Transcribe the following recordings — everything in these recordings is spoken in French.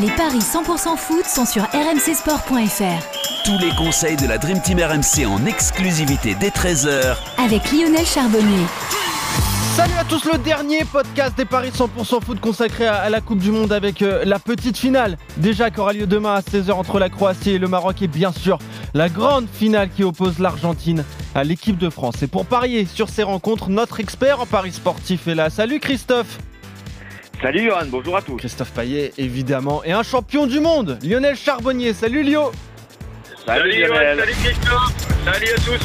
Les paris 100% foot sont sur rmcsport.fr. Tous les conseils de la Dream Team RMC en exclusivité dès 13h Avec Lionel Charbonnier. Salut à tous, le dernier podcast des Paris 100% foot consacré à, la Coupe du Monde avec euh, la petite finale. Déjà qui aura lieu demain à 16h entre la Croatie et le Maroc et bien sûr la grande finale qui oppose l'Argentine à l'équipe de France. Et pour parier sur ces rencontres, notre expert en paris sportif est là. Salut Christophe Salut Johan, bonjour à tous. Christophe Paillet évidemment et un champion du monde, Lionel Charbonnier. Salut Lio Salut, Johan, Lionel. salut Christophe, salut à tous.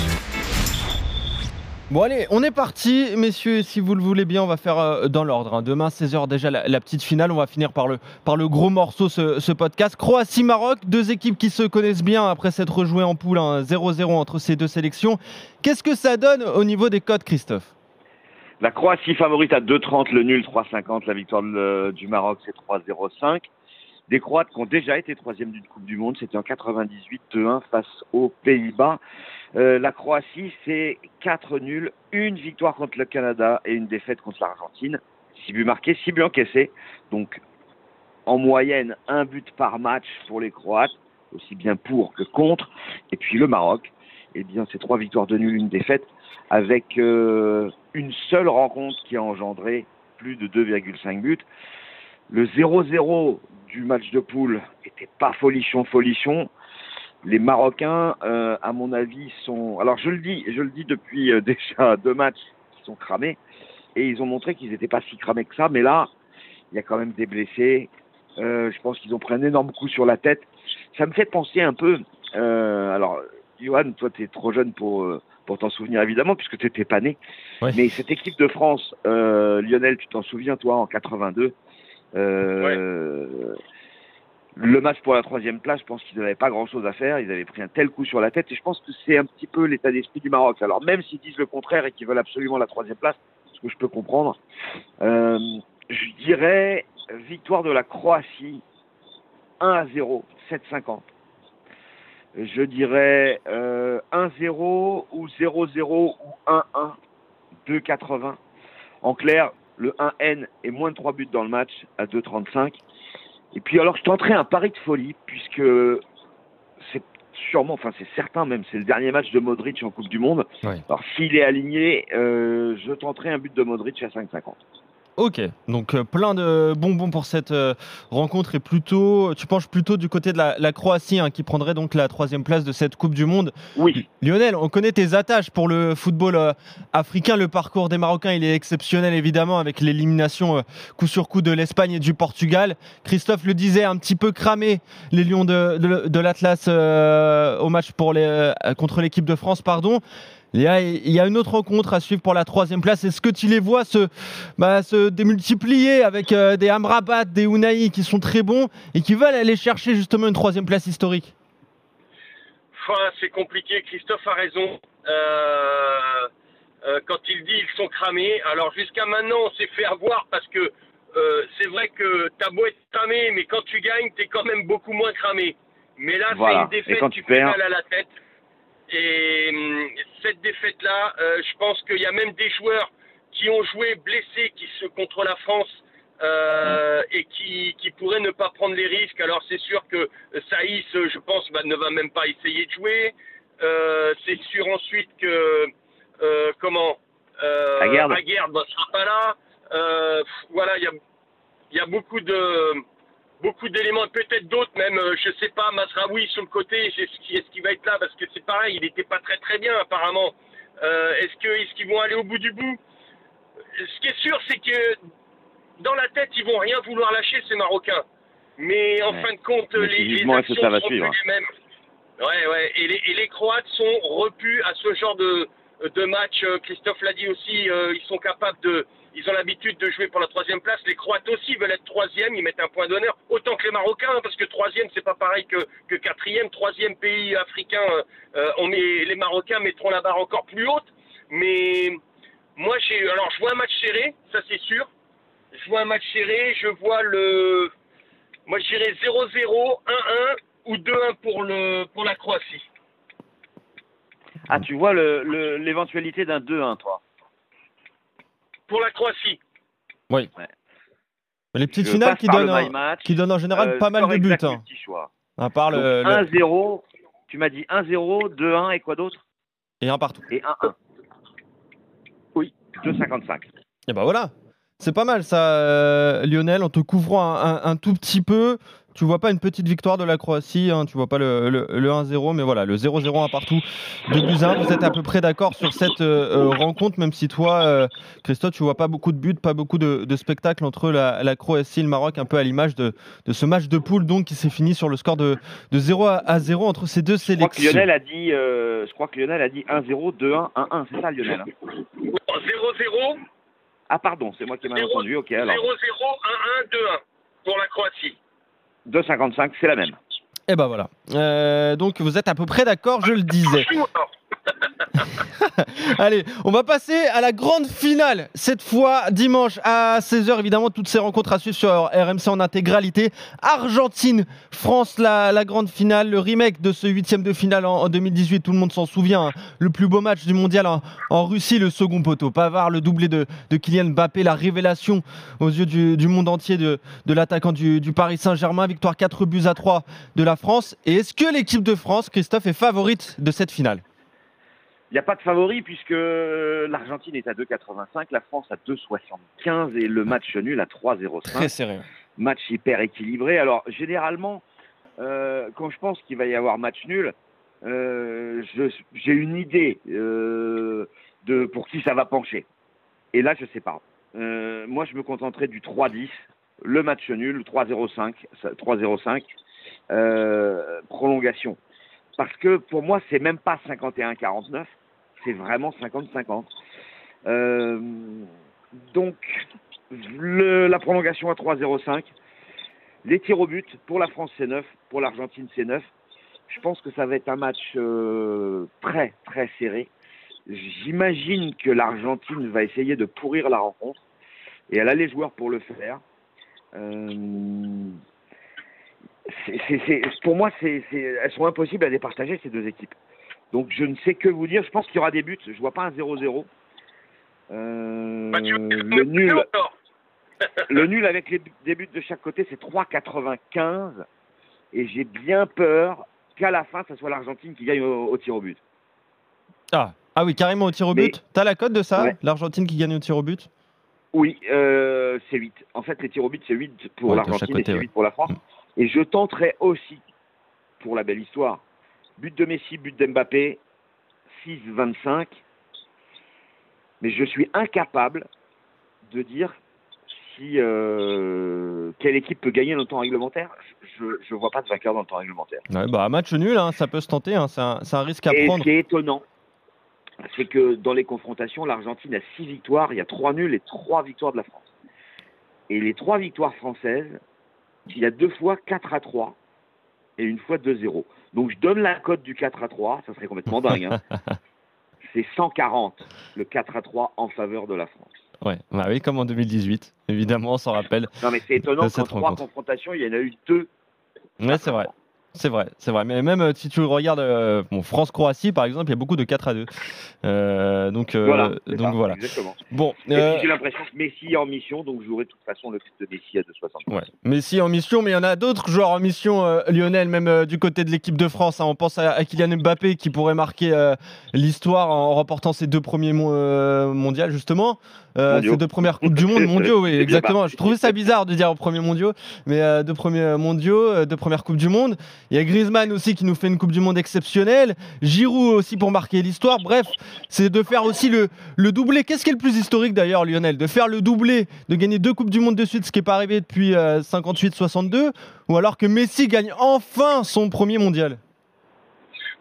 Bon allez, on est parti, messieurs, si vous le voulez bien, on va faire euh, dans l'ordre. hein. Demain, 16h déjà, la, la petite finale, on va finir par le, par le gros morceau, ce, ce podcast. Croatie-Maroc, deux équipes qui se connaissent bien après s'être rejouées en poule, hein, 0-0 entre ces deux sélections. Qu'est-ce que ça donne au niveau des codes, Christophe? La Croatie favorite à 2,30, le nul 3,50, la victoire de- du Maroc c'est 3,05. Des Croates qui ont déjà été troisième d'une Coupe du Monde, c'était en 98, 2-1 face aux Pays-Bas. Euh, la Croatie, c'est 4 nuls, une victoire contre le Canada et une défaite contre l'Argentine. 6 buts marqués, 6 buts encaissés. Donc, en moyenne, un but par match pour les Croates, aussi bien pour que contre. Et puis le Maroc, eh bien, c'est trois victoires de nul, une défaite, avec euh, une seule rencontre qui a engendré plus de 2,5 buts. Le 0-0 du match de poule était pas folichon, folichon. Les Marocains, euh, à mon avis, sont. Alors je le dis, je le dis depuis euh, déjà deux matchs qui sont cramés, et ils ont montré qu'ils n'étaient pas si cramés que ça. Mais là, il y a quand même des blessés. Je pense qu'ils ont pris un énorme coup sur la tête. Ça me fait penser un peu. alors, Johan, toi, tu es trop jeune pour euh, pour t'en souvenir évidemment, puisque tu n'étais pas né. Ouais. Mais cette équipe de France, euh, Lionel, tu t'en souviens, toi, en 82. Euh, Le match pour la troisième place, je pense qu'ils n'avaient pas grand-chose à faire. Ils avaient pris un tel coup sur la tête. Et je pense que c'est un petit peu l'état d'esprit du Maroc. Alors même s'ils disent le contraire et qu'ils veulent absolument la troisième place, ce que je peux comprendre, euh, je dirais victoire de la Croatie 1 à 0, 7,50. Je dirais euh, 1-0 ou 0-0 ou 1-1, 2,80. En clair, le 1N est moins de 3 buts dans le match à 2,35. Et puis alors, je tenterai un pari de folie, puisque c'est sûrement, enfin c'est certain même, c'est le dernier match de Modric en Coupe du Monde. Alors s'il est aligné, euh, je tenterai un but de Modric à 5,50. Ok, donc euh, plein de bonbons pour cette euh, rencontre et plutôt, tu penches plutôt du côté de la, la Croatie hein, qui prendrait donc la troisième place de cette Coupe du Monde. Oui, Lionel, on connaît tes attaches pour le football euh, africain. Le parcours des Marocains, il est exceptionnel évidemment avec l'élimination coup sur coup de l'Espagne et du Portugal. Christophe le disait, un petit peu cramé les Lions de, de- de l'Atlas au match pour les, contre l'équipe de France, pardon. Il y, a, il y a une autre rencontre à suivre pour la troisième place. Est-ce que tu les vois se, bah, se démultiplier avec euh, des Amrabat, des Unai qui sont très bons et qui veulent aller chercher justement une troisième place historique? Enfin, c'est compliqué, Christophe a raison. Euh, euh, quand il dit ils sont cramés, alors jusqu'à maintenant on s'est fait avoir parce que euh, c'est vrai que t'as beau être cramé, mais quand tu gagnes, t'es quand même beaucoup moins cramé. Mais là, Voilà. c'est une défaite Et quand qui tu perds mal à la tête. Et hum, cette défaite-là, euh, je pense qu'il y a même des joueurs qui ont joué blessés qui se contre la France euh, et qui, qui pourraient ne pas prendre les risques. Alors c'est sûr que Saïs, euh, je pense, bah, ne va même pas essayer de jouer. Euh, c'est sûr ensuite que euh, comment euh, Aguerd. Ne sera pas là. Euh, voilà, il y a, il y a beaucoup de beaucoup d'éléments, peut-être d'autres même, euh, je sais pas, Masraoui sur le côté, est-ce qu'il va être là Parce que c'est pareil, il n'était pas très très bien apparemment. Euh, est-ce qu'ils vont aller au bout du bout? Ce qui est sûr, c'est que dans la tête, ils vont rien vouloir lâcher ces Marocains. Mais en Ouais. fin de compte, Mais les, les actions ça va seront suivre? plus les mêmes. Ouais, ouais. Et les, et les Croates sont repus à ce genre de, de match. Euh, Christophe l'a dit aussi, euh, ils sont capables de. Ils ont l'habitude de jouer pour la troisième place. Les Croates aussi veulent être troisième. Ils mettent un point d'honneur. Autant que les Marocains, hein, parce que troisième, c'est pas pareil que, que quatrième. Troisième pays africain, euh, euh, on met, les Marocains mettront la barre encore plus haute. Mais moi, j'ai. Alors, je vois un match serré, ça c'est sûr. Je vois un match serré. Je vois le. Moi, je dirais 0-0, 1-1 ou 2-1 pour, le, pour la Croatie. Ah, tu vois le- le- l'éventualité d'un 2-1, toi Pour la Croatie. Oui. Ouais. Les petites Je finales qui le donnent, my un- match. qui donnent en général Euh, pas mal de buts. exact, hein. multi choix. À part Donc, le, le- 1-0, tu m'as dit 1-0, 2-1 et quoi d'autre? Et un partout. Et 1-1. Oui, 2,55. Et bah voilà. C'est pas mal ça, euh, Lionel, en te couvrant un, un- un tout petit peu. Tu vois pas une petite victoire de la Croatie, hein, tu vois pas le, le- le 1-0, mais voilà, le 0-0 un partout de Buzyn. Vous êtes à peu près d'accord sur cette euh, euh, rencontre, même si toi, euh, Christophe, tu vois pas beaucoup de buts, pas beaucoup de, de spectacles entre la, la Croatie et le Maroc, un peu à l'image de, de ce match de poule donc qui s'est fini sur le score de, de 0 à, à 0 entre ces deux Je crois que sélections. Lionel a dit, euh, je crois que Lionel a dit 1-0, 2-1, 1-1. C'est ça, Lionel hein? 0-0, Ah, pardon, c'est moi qui ai mal Zéro- entendu. Ok, 0-0, 1-1, alors 2-1 pour la Croatie. 2,55, c'est la même. Et bah voilà. Euh, donc vous êtes à peu près d'accord, je le disais. Allez, on va passer à la grande finale. Cette fois, dimanche à 16h, évidemment, toutes ces rencontres à suivre sur RMC en intégralité. Argentine, France, la, grande finale, le remake de ce huitième de finale en, en 2018. Tout le monde s'en souvient. hein. Le plus beau match du mondial en, Russie, le second poteau. Pavard, le doublé de, de Kylian Mbappé, la révélation aux yeux du, monde entier de, l'attaquant du, du Paris Saint-Germain. Victoire 4 buts à 3 de la France. Et est-ce que l'équipe de France, Christophe, est favorite de cette finale? Il n'y a pas de favori puisque l'Argentine est à 2,85, la France à 2,75 et le match nul à 3,05. serré. match hyper équilibré. Alors, généralement, euh, quand je pense qu'il va y avoir match nul, euh, j'ai une idée euh, de pour qui ça va pencher. Et là, je sais pas. Euh, moi, je me contenterai du 3-10, le match nul, 3-0-5, ça- 3-0-5, euh, prolongation. Parce que pour moi, c'est même pas 51-49, c'est vraiment 50-50. Euh, donc, la prolongation à 3-0-5. Les tirs au but, pour la France c'est 9, pour l'Argentine c'est 9. Je pense que ça va être un match euh, très très serré. J'imagine que l'Argentine va essayer de pourrir la rencontre et elle a les joueurs pour le faire. Euh, c'est- c'est- c'est- pour moi, c'est c'est- elles sont impossibles à départager ces deux équipes. Donc je ne sais que vous dire. Je pense qu'il y aura des buts. Je vois pas un 0-0. Euh, Bah, le nul, encore le nul avec les, des buts de chaque côté, c'est 3,95. Et j'ai bien peur qu'à la fin, ça soit l'Argentine qui gagne au, au tir au but. Ah. ah oui, carrément au tir au Mais- but. T'as la cote de ça Ouais. L'Argentine qui gagne au tir au but? Oui, euh, c'est 8. En fait, les tirs au but, c'est 8 pour Ouais, l'Argentine côté, et c'est ouais. 8 pour la France. Et je tenterai aussi, pour la belle histoire, but de Messi, but d'Mbappé, 6-25. Mais je suis incapable de dire si euh, quelle équipe peut gagner dans le temps réglementaire. Je ne vois pas de vainqueur dans le temps réglementaire. ouais, bah, Match nul, hein, ça peut se tenter. hein, c'est un, un risque à Et ce prendre. qui est étonnant, c'est que dans les confrontations, l'Argentine a six victoires, il y a trois nuls et trois victoires de la France. Et les trois victoires françaises, il y a deux fois 4 à 3 et une fois 2-0. Donc je donne la cote du 4 à 3, ça serait complètement dingue. hein. C'est 140 le 4 à 3 en faveur de la France. Ouais, bah oui, comme en 2018. Évidemment, on s'en rappelle. Non mais c'est étonnant qu'en trois rencontre. confrontations, il y en a eu deux. Ouais, c'est vrai. C'est vrai, c'est vrai. Mais même euh, si tu regardes euh, bon, France-Croatie, par exemple, il y a beaucoup de 4 à 2. Euh, donc euh, Voilà. donc ça, voilà. Exactement. Bon, j'ai l'impression que Messi est en mission, donc je jouerai de toute façon le but de Messi à 2,60. Ouais. Messi en mission, mais il y en a d'autres joueurs en mission, Lionel, même du côté de l'équipe de France. hein. On pense à, à Kylian Mbappé qui pourrait marquer l'histoire en remportant ses deux premiers euh, mondiaux, justement. Ses deux premières Coupes du Monde, mondiaux, oui, exactement. Je trouvais ça bizarre de dire premiers mondiaux, mais deux premiers mondiaux, deux premières Coupes du Monde. Il y a Griezmann aussi qui nous fait une Coupe du Monde exceptionnelle. Giroud aussi pour marquer l'histoire. Bref, c'est de faire aussi le, le doublé. Qu'est-ce qui est le plus historique d'ailleurs, Lionel? De faire le doublé, de gagner deux Coupes du Monde de suite, ce qui n'est pas arrivé depuis 58-62, ou alors que Messi gagne enfin son premier mondial?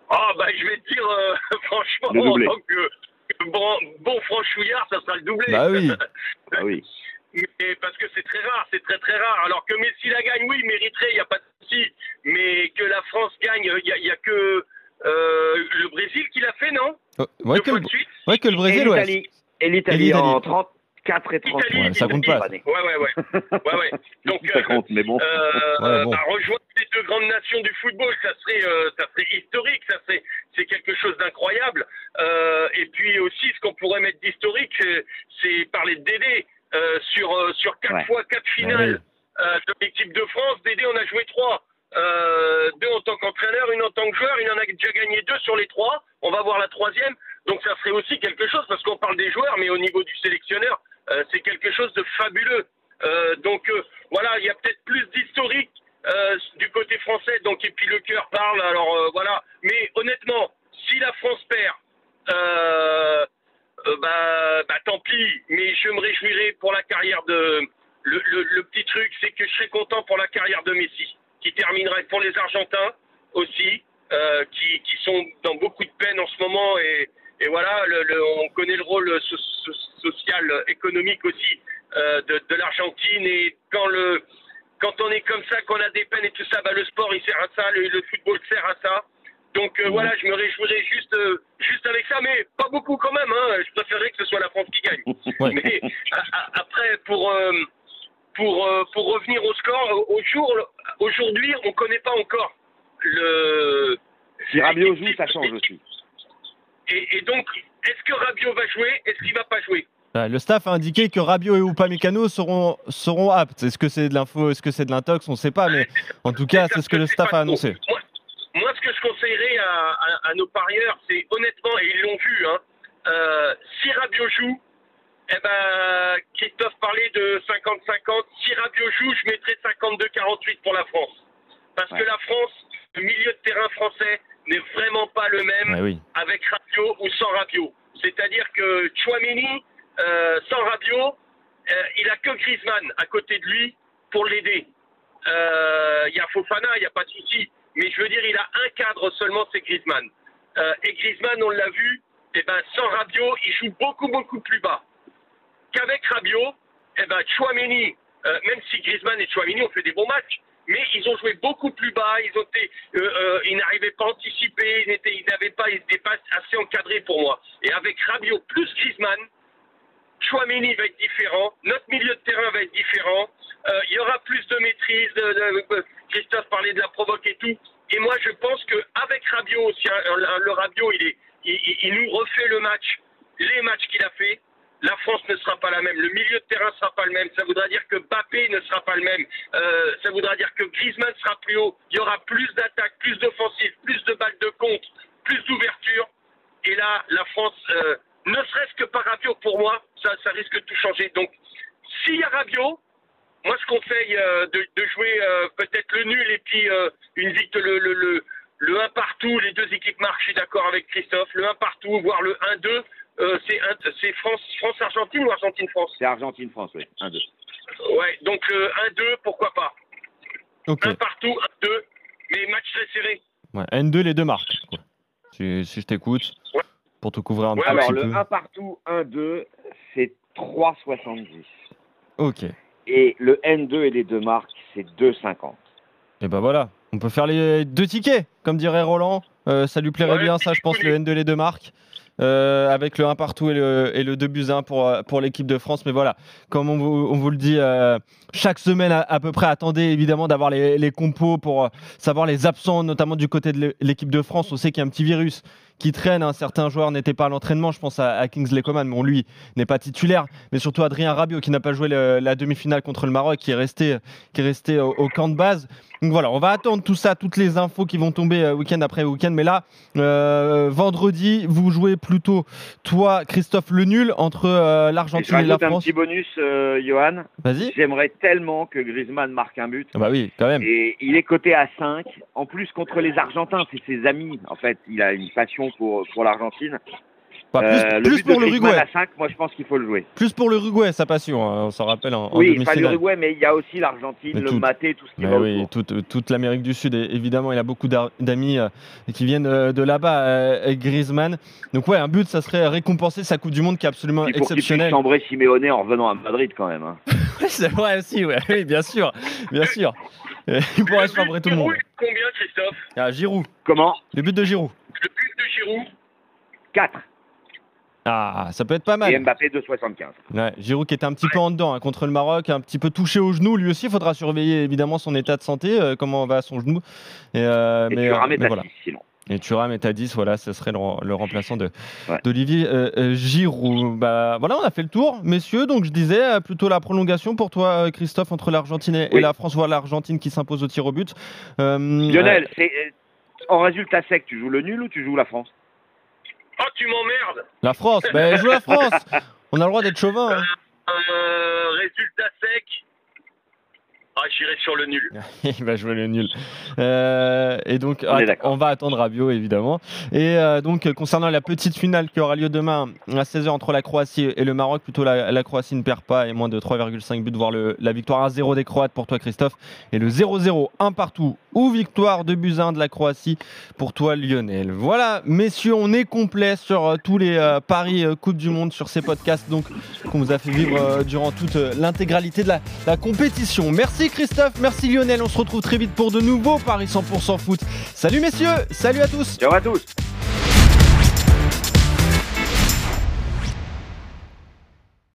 Ah, bah, je vais te dire, euh, franchement, Le en doublé. tant que que bon, bon franchouillard, ça sera le doublé. Bah oui. Ah oui. Mais parce que c'est très rare, c'est très très rare. Alors que Messi la gagne, oui, il mériterait, il n'y a pas de. Mais que la France gagne, il n'y a, a que euh, le Brésil qui l'a fait, non Euh, ouais, que le, de suite. ouais, que le Et Brésil, ouais. l'Italie. Et Et l'Italie l'Italie. en 34 et 30. Italie, Ouais, ça compte pas. Ouais, ouais, ouais. ouais, ouais. Donc, ça euh, compte, mais bon. euh, Ouais, bon. bah, rejoindre les deux grandes nations du football, ça serait, euh, ça serait historique, ça serait, c'est quelque chose d'incroyable. Euh, et puis aussi, ce qu'on pourrait mettre d'historique, c'est- c'est parler de Dédé. euh, sur, euh, sur quatre Ouais. fois quatre finales euh, de l'équipe de France. Dédé, on a joué trois. Euh, deux en tant qu'entraîneur, une en tant que joueur. Il en a déjà gagné deux sur les trois. On va voir la troisième. Donc ça serait aussi quelque chose, parce qu'on parle des joueurs, mais au niveau du sélectionneur, euh, c'est quelque chose de fabuleux. Euh, donc voilà, il y a peut-être plus d'historique du côté français. Donc et puis le cœur parle. Alors voilà. Mais honnêtement, si la France perd, bah, bah tant pis. Mais je me réjouirai pour la carrière de. Le, petit truc, c'est que je serais content pour la carrière de Messi, qui terminerait pour les Argentins aussi, euh, qui, qui sont dans beaucoup de peine en ce moment et, et voilà, le, le- on connaît le rôle so- so- social, économique aussi euh, de, de l'Argentine et quand le quand on est comme ça, qu'on a des peines et tout ça, bah, le sport il sert à ça, le, le football sert à ça. Donc euh, voilà, je me réjouirais juste euh, juste avec ça, mais pas beaucoup quand même. Hein. Je préférerais que ce soit la France qui gagne. Ouais. Mais a- a- après, pour euh, pour pour revenir au score, au jour aujourd'hui, on connaît pas encore le. Si Rabiot joue, ça change aussi. Et, et donc, est-ce que Rabiot va jouer? Est-ce qu'il va pas jouer? Ouais, Le staff a indiqué que Rabiot et Upamecano seront, seront aptes. Est-ce que c'est de l'info, est-ce que c'est de l'intox? On ne sait pas, mais en tout cas, c'est ce que le staff a annoncé. Moi, moi, ce que je conseillerais à, à- à nos parieurs, c'est honnêtement, et ils l'ont vu, hein, euh, si Rabiot joue, eh ben, Christophe parlait de 50-50. Si Rabiot joue, je mettrais 52-48 pour la France. Parce Ouais. que la France, le milieu de terrain français n'est vraiment pas le même Ouais, oui. avec Rabiot ou sans Rabiot. C'est-à-dire que Chouameni, euh, sans Rabiot, euh, il a que Griezmann à côté de lui pour l'aider. Euh, Il y a Fofana, il n'y a pas de souci. Mais je veux dire, il a un cadre seulement, c'est Griezmann. Et Griezmann, on l'a vu, eh ben, sans Rabiot, il joue beaucoup, beaucoup plus bas. Qu'avec Rabiot, eh ben, Chouameni, euh, même si Griezmann et Chouameni ont fait des bons matchs, mais ils ont joué beaucoup plus bas, ils ont été, euh, euh, ils n'arrivaient pas à anticiper, ils n'étaient- ils n'avaient pas, ils pas assez encadrés pour moi. Et avec Rabiot plus Griezmann, Chouameni va être différent, notre milieu de terrain va être différent, il y aura plus de maîtrise, Christophe parlait de la provoque et tout, et moi je pense qu'avec Rabiot aussi, hein, le- Rabiot, il, est, il nous refait le match, les matchs qu'il a fait, la France ne sera pas la même, le milieu de terrain ne sera pas le même, ça voudra dire que Bappé ne sera pas le même, Euh, ça voudra dire que Griezmann sera plus haut, il y aura plus d'attaques, plus d'offensives, plus de balles de contre, plus d'ouverture, et là, la France, euh, ne serait-ce que par Rabiot, pour moi, ça, ça risque de tout changer. Donc, s'il y a Rabiot, moi, je conseille euh, de, jouer peut-être le nul et puis une victoire, le, le, le, le 1 partout. Les deux équipes marquent, je suis d'accord avec Christophe. Le 1 partout, voire le 1-2. Euh, c'est c'est France, France-Argentine ou Argentine-France C'est Argentine-France, oui. 1-2. Ouais, donc le 1-2, pourquoi pas Ok. Un partout, 1-2, mais match très serré. Ouais, N2, les deux marques. quoi. Si, si je t'écoute, Ouais. pour te couvrir un Ouais, petit Alors, peu. le 1 partout, 1-2, c'est 3,70. Ok. Et le N2 et les deux marques, c'est 2,50. Et ben voilà, on peut faire les deux tickets, comme dirait Roland. Euh, ça lui plairait Ouais, bien, ça, je pense, le N2, les deux marques. Euh, avec le 1 partout et le, et le 2 buts 1 pour, pour l'équipe de France. Mais voilà, comme on vous, on vous le dit euh, chaque semaine à, à peu près, attendez évidemment d'avoir les, les compos pour savoir les absents, notamment du côté de l'é- l'équipe de France. On sait qu'il y a un petit virus qui traîne. Un certain joueur n'était pas à l'entraînement, je pense à, à Kingsley Coman, mais bon, lui n'est pas titulaire. Mais surtout Adrien Rabiot qui n'a pas joué le- la demi-finale contre le Maroc, qui est resté, qui est resté au, au camp de base. Donc voilà, on va attendre tout ça, toutes les infos qui vont tomber week-end après week-end. Mais là, euh, vendredi, vous jouez plutôt, toi, Christophe, le nul entre euh, Et l'Argentine et, la rajoute un France. petit bonus, euh, Johan. Vas-y. J'aimerais tellement que Griezmann marque un but. Ah bah oui, quand même. Et il est coté à 5. En plus, contre les Argentins, c'est ses amis. En fait, il a une passion pour, pour l'Argentine. Bah, plus Euh, plus pour de le Griezmann Uruguay. à 5, moi je pense qu'il faut le jouer. Plus pour le Uruguay, sa passion, hein, on s'en rappelle en, en oui, pas demi-finale. l'Uruguay, mais il y a aussi l'Argentine, le maté, tout ce qui Mais va oui, autour. toute, toute l'Amérique du Sud, et évidemment, il a beaucoup d'amis euh, qui viennent euh, de là-bas, euh, Griezmann. Donc ouais, un but, ça serait récompenser sa Coupe du Monde qui est absolument Puis pour qu'il puisse exceptionnelle. Simeone en revenant à Madrid quand même. hein. C'est vrai aussi, ouais. oui, bien sûr, bien sûr. Il pourrait se chambrer tout le monde. Giroud, Combien, Christophe? Ah, Giroud, Comment? Le but de Giroud. Le but de Giroud? 4. Ah, ça peut être pas Et mal. Mbappé 2,75. Ouais, Giroud qui était un petit peu en dedans hein, contre le Maroc, un petit peu touché au genou. Lui aussi, il faudra surveiller évidemment son état de santé, euh, comment va son genou. Et, euh, Et mais, tu euh, ramènes mais à voilà. 6 sinon. Et Thuram est à 10, voilà, ce serait le, le remplaçant de, Ouais. d'Olivier euh, Giroud. Bah, voilà, on a fait le tour, messieurs. Donc je disais plutôt la prolongation pour toi, Christophe, entre l'Argentine et, et Oui. la France. Voilà l'Argentine qui s'impose au tir au but. Lionel, en résultat sec, tu joues le nul ou tu joues la France? Oh, tu m'emmerdes La France, ben joue la France. On a le droit d'être chauvin. hein. Euh, Résultat sec. Ah, j'irai sur le nul. Il va jouer le nul. Euh, et donc, On va attendre Rabiot, évidemment. Et euh, donc, concernant la petite finale qui aura lieu demain à 16h entre la Croatie et le Maroc, plutôt la, la Croatie ne perd pas et moins de 3,5 buts, voire le, la victoire 1-0 des Croates pour toi, Christophe. Et le 0-0, 1 partout, ou victoire de buts à 1 de la Croatie pour toi, Lionel. Voilà, messieurs, on est complet sur euh, tous les paris Coupe du Monde, sur ces podcasts donc qu'on vous a fait vivre durant toute l'intégralité de la, la compétition. Merci Christophe, merci Lionel. On se retrouve très vite pour de nouveaux paris 100% foot. Salut messieurs, salut à tous. Ciao à tous